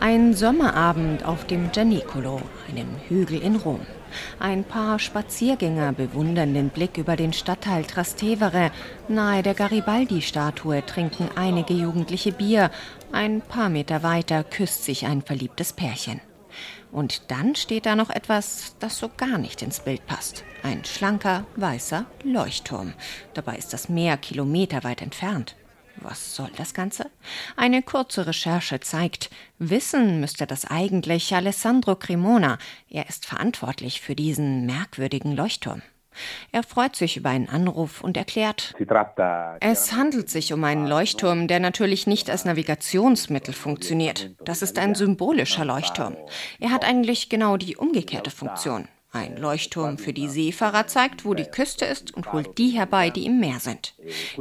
Ein Sommerabend auf dem Gianicolo, einem Hügel in Rom. Ein paar Spaziergänger bewundern den Blick über den Stadtteil Trastevere. Nahe der Garibaldi-Statue trinken einige Jugendliche Bier. Ein paar Meter weiter küsst sich ein verliebtes Pärchen. Und dann steht da noch etwas, das so gar nicht ins Bild passt. Ein schlanker, weißer Leuchtturm. Dabei ist das Meer kilometerweit entfernt. Was soll das Ganze? Eine kurze Recherche zeigt, wissen müsste das eigentlich Alessandro Cremona. Er ist verantwortlich für diesen merkwürdigen Leuchtturm. Er freut sich über einen Anruf und erklärt, es handelt sich um einen Leuchtturm, der natürlich nicht als Navigationsmittel funktioniert. Das ist ein symbolischer Leuchtturm. Er hat eigentlich genau die umgekehrte Funktion. Ein Leuchtturm für die Seefahrer zeigt, wo die Küste ist und holt die herbei, die im Meer sind.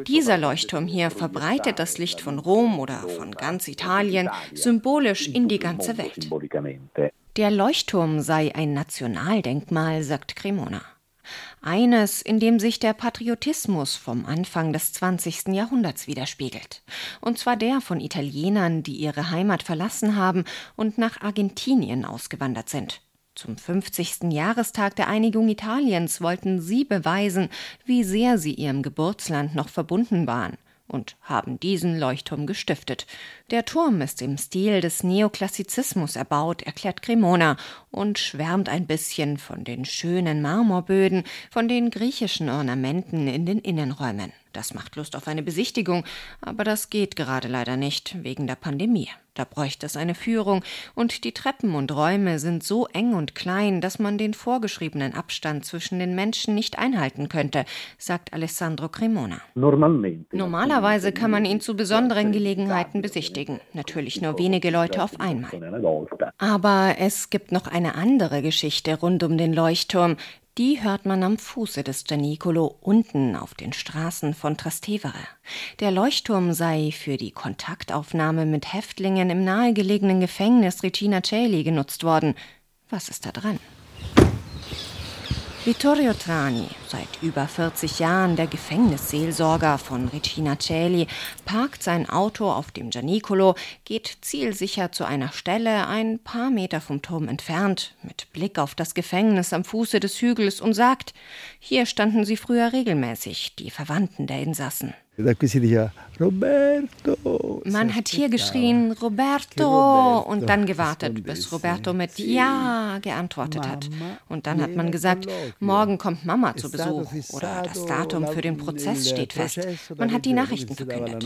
Dieser Leuchtturm hier verbreitet das Licht von Rom oder von ganz Italien symbolisch in die ganze Welt. Der Leuchtturm sei ein Nationaldenkmal, sagt Cremona. Eines, in dem sich der Patriotismus vom Anfang des 20. Jahrhunderts widerspiegelt. Und zwar der von Italienern, die ihre Heimat verlassen haben und nach Argentinien ausgewandert sind. Zum 50. Jahrestag der Einigung Italiens wollten sie beweisen, wie sehr sie ihrem Geburtsland noch verbunden waren und haben diesen Leuchtturm gestiftet. Der Turm ist im Stil des Neoklassizismus erbaut, erklärt Cremona und schwärmt ein bisschen von den schönen Marmorböden, von den griechischen Ornamenten in den Innenräumen. Das macht Lust auf eine Besichtigung, aber das geht gerade leider nicht wegen der Pandemie. Da bräuchte es eine Führung, und die Treppen und Räume sind so eng und klein, dass man den vorgeschriebenen Abstand zwischen den Menschen nicht einhalten könnte, sagt Alessandro Cremona. Normalerweise kann man ihn zu besonderen Gelegenheiten besichtigen, natürlich nur wenige Leute auf einmal. Aber es gibt noch eine andere Geschichte rund um den Leuchtturm, die hört man am Fuße des Gianicolo unten auf den Straßen von Trastevere. Der Leuchtturm sei für die Kontaktaufnahme mit Häftlingen im nahegelegenen Gefängnis Regina Celi genutzt worden. Was ist da dran? Vittorio Trani, seit über 40 Jahren der Gefängnisseelsorger von Regina Celi, parkt sein Auto auf dem Gianicolo, geht zielsicher zu einer Stelle ein paar Meter vom Turm entfernt, mit Blick auf das Gefängnis am Fuße des Hügels und sagt, hier standen sie früher regelmäßig, die Verwandten der Insassen. Man hat hier geschrien, Roberto, und dann gewartet, bis Roberto mit Ja geantwortet hat. Und dann hat man gesagt, morgen kommt Mama zu Besuch oder das Datum für den Prozess steht fest. Man hat die Nachrichten verkündet.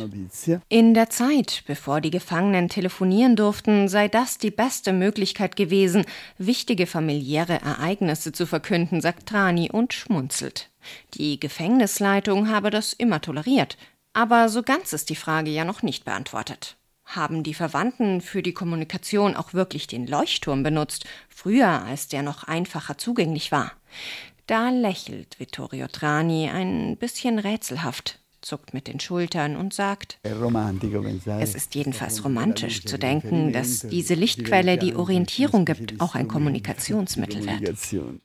In der Zeit, bevor die Gefangenen telefonieren durften, sei das die beste Möglichkeit gewesen, wichtige familiäre Ereignisse zu verkünden, sagt Trani und schmunzelt. Die Gefängnisleitung habe das immer toleriert. Aber so ganz ist die Frage ja noch nicht beantwortet. Haben die Verwandten für die Kommunikation auch wirklich den Leuchtturm benutzt, früher als der noch einfacher zugänglich war? Da lächelt Vittorio Trani ein bisschen rätselhaft, zuckt mit den Schultern und sagt, es ist jedenfalls romantisch zu denken, dass diese Lichtquelle, die Orientierung gibt, auch ein Kommunikationsmittel wird.